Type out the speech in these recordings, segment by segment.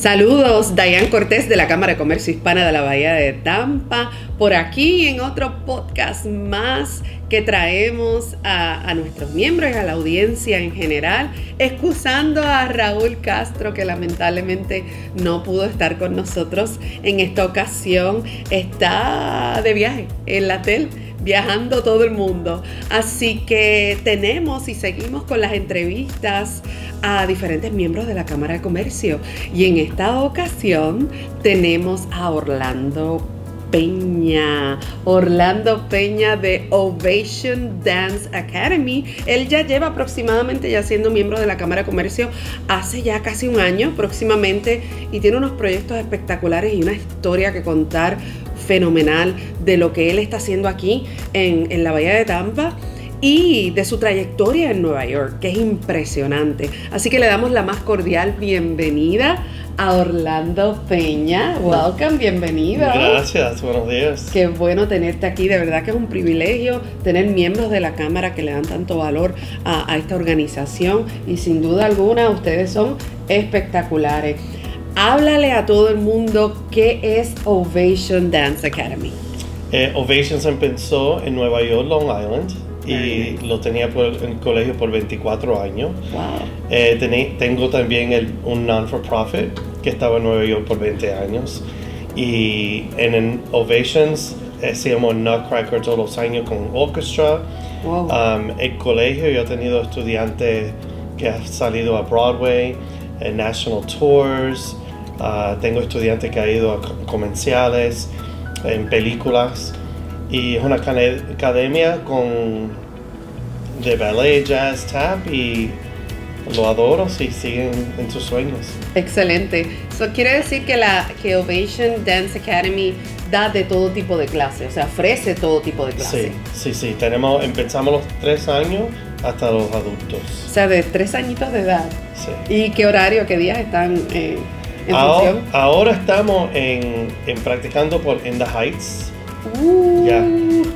Saludos, Dayan Cortés de la Cámara de Comercio Hispana de la Bahía de Tampa, por aquí en otro podcast más que traemos a, a, nuestros miembros y a la audiencia en general, excusando a Raúl Castro que lamentablemente no pudo estar con nosotros en esta ocasión, está de viaje en la TEL viajando todo el mundo. Así que tenemos y seguimos con las entrevistas a diferentes miembros de la Cámara de Comercio. Y en esta ocasión tenemos a Orlando Peña, Orlando Peña de Ovation Dance Academy. Él ya lleva aproximadamente ya siendo miembro de la Cámara de Comercio hace ya casi un año próximamente y tiene unos proyectos espectaculares y una historia que contar fenomenal de lo que él está haciendo aquí en, en la Bahía de Tampa y de su trayectoria en Nueva York, que es impresionante. Así que le damos la más cordial bienvenida a Orlando Peña. Welcome, bienvenido. Gracias, buenos días. Qué bueno tenerte aquí, de verdad que es un privilegio tener miembros de la Cámara que le dan tanto valor a, a esta organización y sin duda alguna ustedes son espectaculares. Háblale a todo el mundo qué es Ovation Dance Academy. Eh, Ovation se empezó en Nueva York, Long Island, y lo tenía por, en el colegio por 24 años. Wow. Eh, tengo también el, un non-for-profit que estaba en Nueva York por 20 años. Y en, en Ovations hacíamos Nutcracker todos los años con orchestra. Wow. Um, el colegio, yo he tenido estudiantes que han salido a Broadway, en National Tours. Uh, tengo estudiantes que han ido a comerciales, en películas. Y es una academia con de ballet, jazz, tap y lo adoro si siguen en tus sueños. Excelente. Eso quiere decir que la que Ovation Dance Academy da de todo tipo de clases, o sea, ofrece todo tipo de clases. Sí, sí, sí. Tenemos, empezamos los tres años hasta los adultos. O sea, de tres añitos de edad. Sí. ¿Y qué horario, qué días están eh, en Ahora, ahora estamos en, en practicando por In the Heights. Uh, Ya.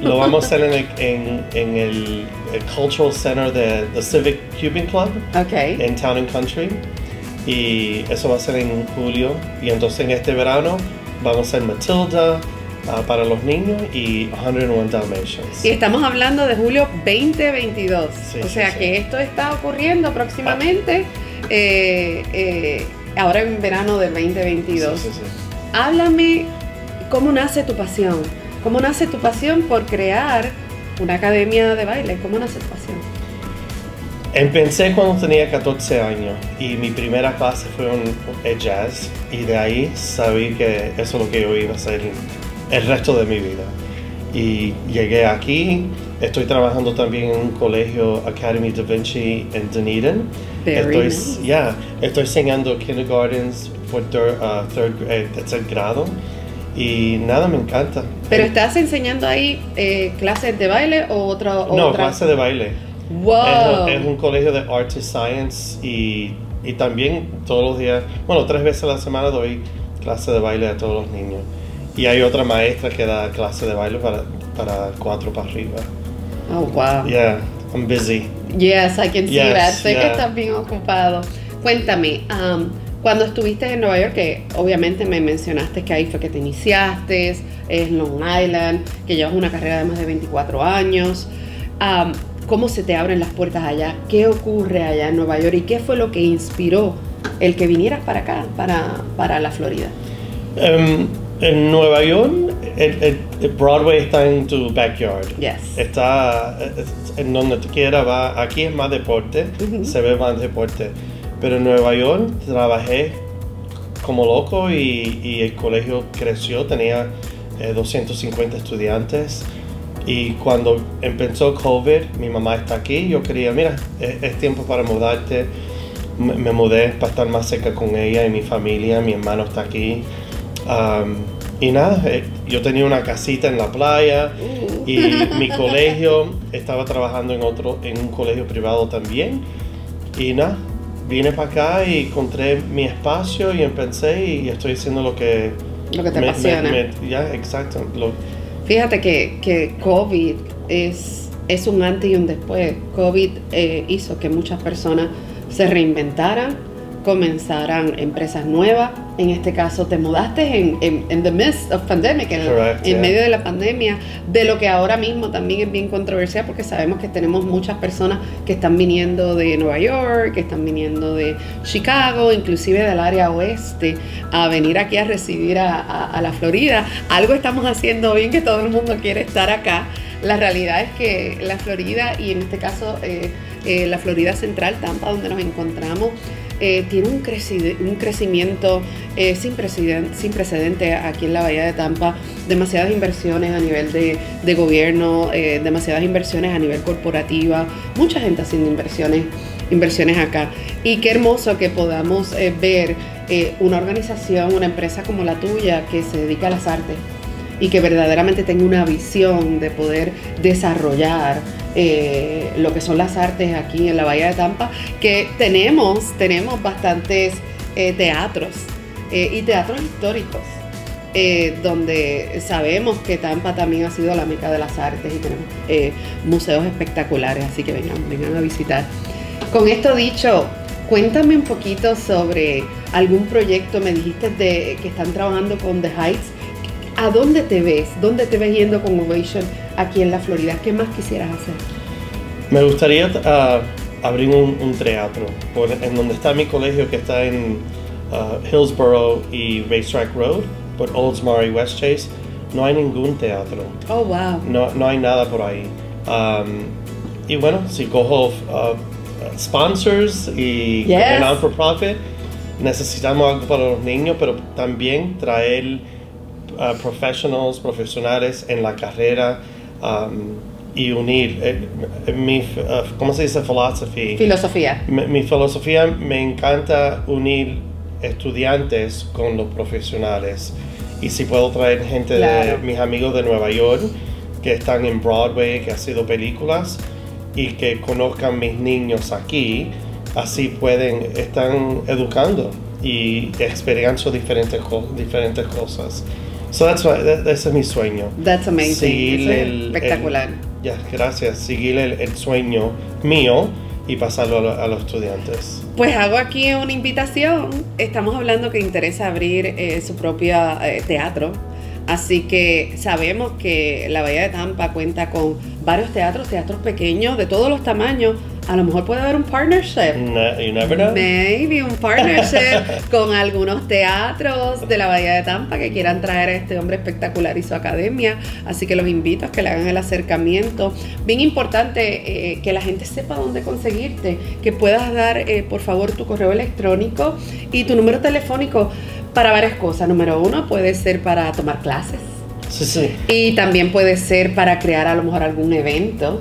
Lo vamos a hacer en el, en, en el, el Cultural Center de the Civic Cuban Club Ok. en Town and Country. Y eso va a ser en julio. Y entonces en este verano vamos a hacer Matilda ah, para los niños y 101 Dalmatians. Y estamos hablando de julio 2022. Sí, o sí, sea sí. que esto está ocurriendo próximamente, eh, eh, ahora en verano del 2022. Sí, sí, sí. Háblame cómo nace tu pasión. ¿Cómo nace tu pasión por crear una academia de baile? ¿Cómo nace tu pasión? Empecé cuando tenía 14 años y mi primera clase fue un, el jazz y de ahí sabí que eso es lo que yo iba a hacer el resto de mi vida. Y llegué aquí, estoy trabajando también en un colegio Academy Da Vinci en Dunedin. Very estoy, nice. yeah, estoy enseñando kindergartens por third, uh, third grade, tercer grado y nada, me encanta. ¿Pero Eh, estás enseñando ahí eh, clases de baile o otra? o No, otra? clase de baile. ¡Wow! Es, es un colegio de Arts and Science y, y también todos los días, bueno, tres veces a la semana doy clase de baile a todos los niños. Y hay otra maestra que da clase de baile para, para cuatro para arriba. Oh, wow. Yeah, I'm busy. Yes, I can see Yes, that. Sé que estás bien ocupado. Cuéntame, um, cuando estuviste en Nueva York, que obviamente me mencionaste que ahí fue que te iniciaste, es Long Island, que llevas una carrera de más de 24 años. um, ¿Cómo se te abren las puertas allá? ¿Qué ocurre allá en Nueva York? ¿Y qué fue lo que inspiró el que vinieras para acá, para, para la Florida? Em, en Nueva York, el, Broadway está en tu backyard. Yes. Está eh, en donde tú quieras, va. Aquí es más deporte, se ve más deporte. Pero en Nueva York trabajé como loco y, y el colegio creció, tenía eh, 250 estudiantes. Y cuando empezó COVID, mi mamá está aquí, yo quería, mira, es, es tiempo para mudarte. Me, me mudé para estar más cerca con ella y mi familia, mi hermano está aquí. Um, y nada, eh, yo tenía una casita en la playa y mi colegio estaba trabajando en otro, en un colegio privado también. Y nada, vine para acá y encontré mi espacio y empecé y estoy haciendo lo que Lo que te me- apasiona. me- me- ya, exacto. Lo- Fíjate que, que COVID es, es un antes y un después. COVID eh, hizo que muchas personas se reinventaran, comenzaran empresas nuevas, en este caso te mudaste en, en, the midst of pandemic, en, en medio de la pandemia, de lo que ahora mismo también es bien controversial porque sabemos que tenemos muchas personas que están viniendo de Nueva York, que están viniendo de Chicago, inclusive del área oeste, a venir aquí a recibir a, a, la Florida. Algo estamos haciendo bien que todo el mundo quiere estar acá. La realidad es que la Florida y en este caso eh, eh, la Florida Central, Tampa, donde nos encontramos, eh, tiene un, un crecimiento eh, sin, sin, precedente aquí en la Bahía de Tampa, demasiadas inversiones a nivel de, gobierno, eh, demasiadas inversiones a nivel corporativa, mucha gente haciendo inversiones, inversiones acá. Y qué hermoso que podamos ver una organización, una empresa como la tuya que se dedica a las artes y que verdaderamente tenga una visión de poder desarrollar eh, lo que son las artes aquí en la Bahía de Tampa, que tenemos, tenemos bastantes eh, teatros eh, y teatros históricos. donde sabemos que Tampa también ha sido la meca de las artes y tenemos museos espectaculares, así que vengan, vengan a visitar. Con esto dicho, cuéntame un poquito sobre algún proyecto, me dijiste de, que están trabajando con The Heights, ¿A dónde te ves? ¿Dónde te ves yendo con Ovation aquí en la Florida? ¿Qué más quisieras hacer? Me gustaría uh, abrir un, teatro en donde está mi colegio que está en uh, Hillsborough y Racetrack Road, por Oldsmar y West Chase. No hay ningún teatro. Oh, wow. No, no hay nada por ahí. Um, y bueno, si cojo uh, sponsors y non for profit, necesitamos algo para los niños, pero también traer professionals, profesionales en la carrera um, y unir eh, mi, uh, ¿cómo se dice? Philosophy. Filosofía. Mi, filosofía me encanta unir estudiantes con los profesionales y si puedo traer gente de mis amigos de Nueva York que están en Broadway, que han sido películas y que conozcan mis niños aquí, así pueden, están educando y experienciando diferentes, diferentes cosas. So that's ese es mi sueño. That's amazing. espectacular. ya, gracias. Seguir el, sueño mío y pasarlo a, los estudiantes. Pues hago aquí una invitación. Estamos hablando que interesa abrir eh, su propio eh, teatro. Así que sabemos que la Bahía de Tampa cuenta con varios teatros, teatros pequeños de todos los tamaños a lo mejor puede haber un partnership. you never know. Maybe un partnership con algunos teatros de la Bahía de Tampa que quieran traer a este hombre espectacular y su academia. Así que los invito a que le hagan el acercamiento. Bien importante eh, que la gente sepa dónde conseguirte, que puedas dar, eh, por favor, tu correo electrónico y tu número telefónico para varias cosas. Número uno, puede ser para tomar clases. Sí, sí. Y también puede ser para crear a lo mejor algún evento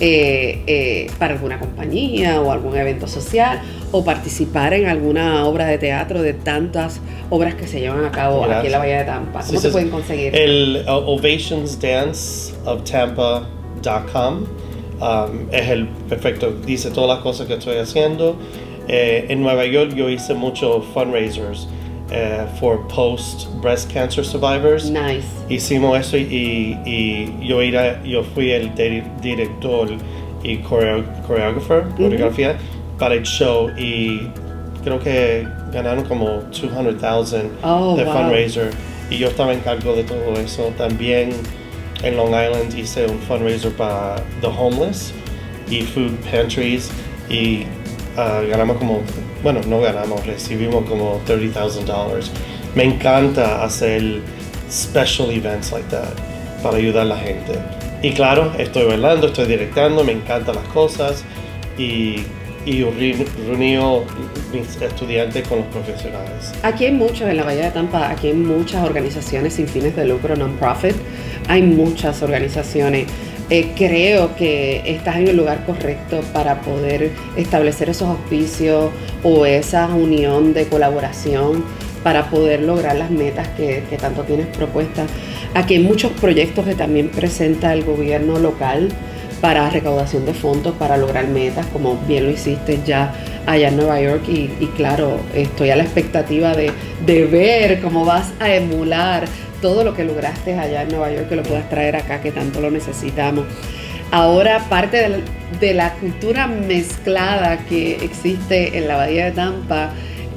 eh, eh, para alguna compañía o algún evento social o participar en alguna obra de teatro de tantas obras que se llevan a cabo aquí en la Bahía de Tampa. ¿Cómo se pueden conseguir? El uh, ovationsdanceoftampa.com um, es el perfecto, dice todas las cosas que estoy haciendo. Eh, en Nueva York yo hice muchos fundraisers uh, for post breast cancer survivors. Nice. Hicimos eso y, y yo, era, yo fui el director y coreógrafo coreografía para el show y creo que ganaron como 200,000 oh, de fundraiser y yo estaba en cargo de todo eso. También en Long Island hice un fundraiser para the homeless y food pantries y uh, ganamos como bueno, no ganamos, recibimos como $30,000. Me encanta hacer special events like that para ayudar a la gente. Y claro, estoy bailando, estoy directando, me encantan las cosas y, y reunido mis estudiantes con los profesionales. Aquí hay muchos en la Bahía de Tampa, aquí hay muchas organizaciones sin fines de lucro, non-profit. Hay muchas organizaciones eh, creo que estás en el lugar correcto para poder establecer esos auspicios o esa unión de colaboración para poder lograr las metas que, tanto tienes propuestas. Aquí hay muchos proyectos que también presenta el gobierno local para recaudación de fondos, para lograr metas, como bien lo hiciste ya allá en Nueva York y, claro, estoy a la expectativa de, de ver cómo vas a emular todo lo que lograste allá en Nueva York, que lo puedas traer acá, que tanto lo necesitamos. Ahora, parte de la, cultura mezclada que existe en la Bahía de Tampa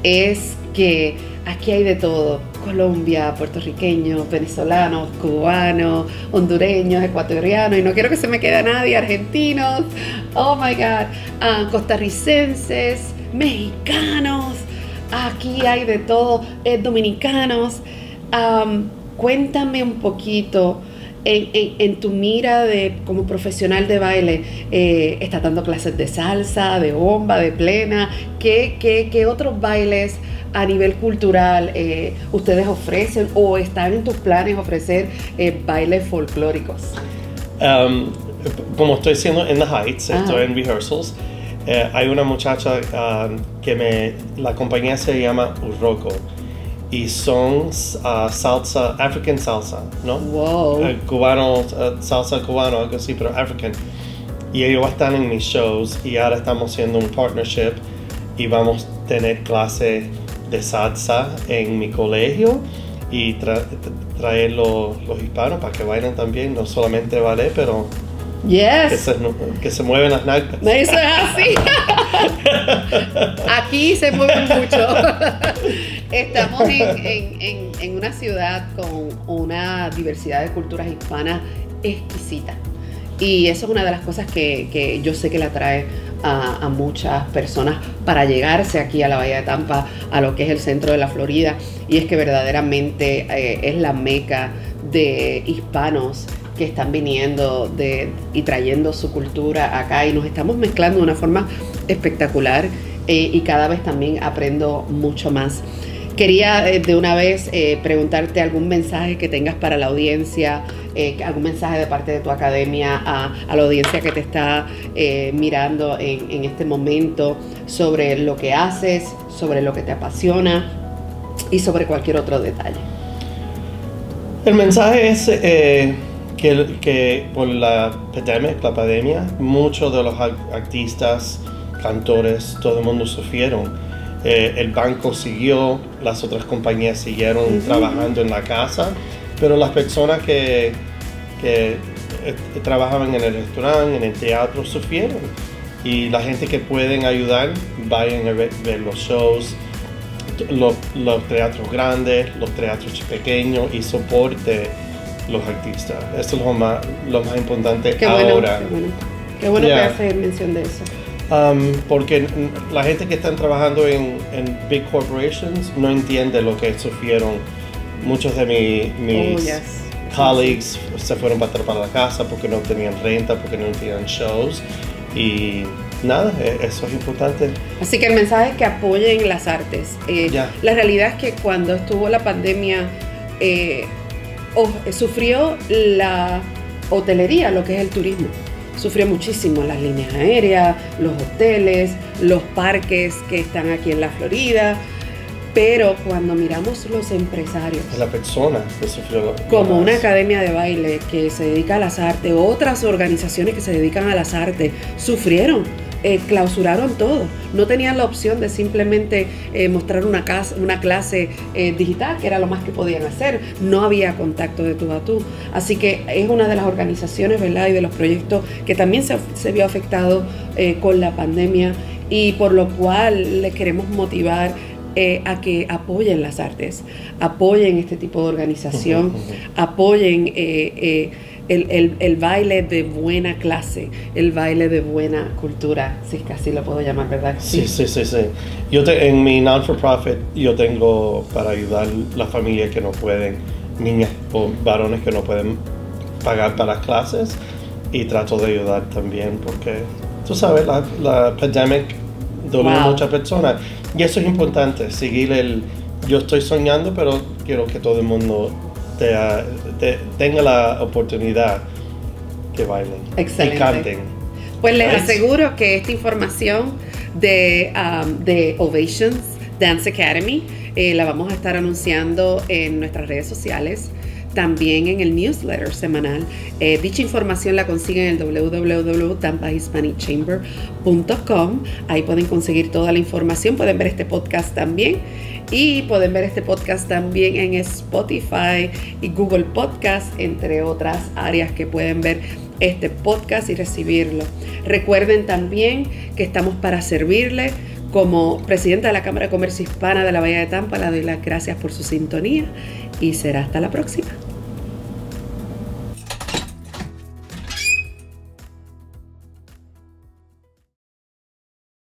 es que aquí hay de todo. Colombia, puertorriqueños, venezolanos, cubanos, hondureños, ecuatorianos, y no quiero que se me quede nadie, argentinos, oh my God, ah, costarricenses, mexicanos, aquí hay de todo, eh, dominicanos. Cuéntame un poquito en, tu mira de como profesional de baile, eh, estás dando clases de salsa, de bomba, de plena, ¿qué, qué, otros bailes a nivel cultural eh, ustedes ofrecen o están en tus planes ofrecer eh, bailes folclóricos? Um, como estoy haciendo en The Heights, estoy en rehearsals, hay una muchacha um, que me, la compañía se llama Urroco y son uh, salsa, African salsa, ¿no? Wow. Uh, cubano, uh, salsa cubano, algo así, pero African. Y ellos están en mis shows y ahora estamos haciendo un partnership y vamos a tener clase de salsa en mi colegio y traer los, hispanos para que bailen también, no solamente ballet, pero Yes. Que se, que se mueven las nalgas. Eso es así. Aquí se mueven mucho. Estamos en, una ciudad con una diversidad de culturas hispanas exquisita. Y eso es una de las cosas que, yo sé que le atrae a, muchas personas para llegarse aquí a la Bahía de Tampa, a lo que es el centro de la Florida. Y es que verdaderamente eh, es la meca de hispanos que están viniendo y trayendo su cultura acá y nos estamos mezclando de una forma espectacular eh, y cada vez también aprendo mucho más. Quería eh, de una vez eh, preguntarte algún mensaje que tengas para la audiencia, algún mensaje de parte de tu academia a, la audiencia que te está mirando en, este momento sobre lo que haces, sobre lo que te apasiona y sobre cualquier otro detalle. El mensaje es que, que por la pandemia, la pandemia, muchos de los artistas, cantores, todo el mundo sufrieron. Eh, el banco siguió, las otras compañías siguieron trabajando en la casa, pero las personas que, que eh, trabajaban en el restaurante, en el teatro, sufrieron. Y la gente que pueden ayudar, vayan a ver, los shows, los, los, teatros grandes, los teatros pequeños y soporte los artistas. Esto es lo más, lo más importante ahora. Qué bueno, qué bueno que hacer mención de eso. Um, porque la gente que están trabajando en, en, big corporations no entiende lo que sufrieron. Muchos de mi, mis oh, colleagues se fueron para, para la casa porque no tenían renta, porque no tenían shows. Y nada, e, eso es importante. Así que el mensaje es que apoyen las artes. Eh, la realidad es que cuando estuvo la pandemia, eh, sufrió la hotelería, lo que es el turismo. Sufrió muchísimo las líneas aéreas, los hoteles, los parques que están aquí en la Florida. Pero cuando miramos los empresarios, la persona que sufrió como una academia de baile que se dedica a las artes, otras organizaciones que se dedican a las artes, sufrieron eh, clausuraron todo. No tenían la opción de simplemente eh, mostrar una, una clase eh, digital, que era lo más que podían hacer. No había contacto de tú a tú. Así que es una de las organizaciones, ¿verdad? Y de los proyectos que también se, se vio afectado con la pandemia y por lo cual les queremos motivar a que apoyen las artes, apoyen este tipo de organización, apoyen el, baile de buena clase, el baile de buena cultura, si es que así lo puedo llamar, ¿verdad? Sí, sí, sí, sí. Yo en mi non-for-profit yo tengo para ayudar las familias que no pueden, niñas o varones que no pueden pagar para las clases y trato de ayudar también porque, tú sabes, la, la pandemic dolió a muchas personas y eso es importante, seguir el... Yo estoy soñando, pero quiero que todo el mundo tenga la oportunidad que bailen Excelente. y canten. Pues les aseguro que esta información de, um, de Ovations Dance Academy eh, la vamos a estar anunciando en nuestras redes sociales también en el newsletter semanal. Eh, dicha información la consiguen en el. Ahí pueden conseguir toda la información, pueden ver este podcast también y pueden ver este podcast también en Spotify y Google Podcast, entre otras áreas que pueden ver este podcast y recibirlo. Recuerden también que estamos para servirle Como presidenta de la Cámara de Comercio Hispana de la Bahía de Tampa, le doy las gracias por su sintonía y será hasta la próxima.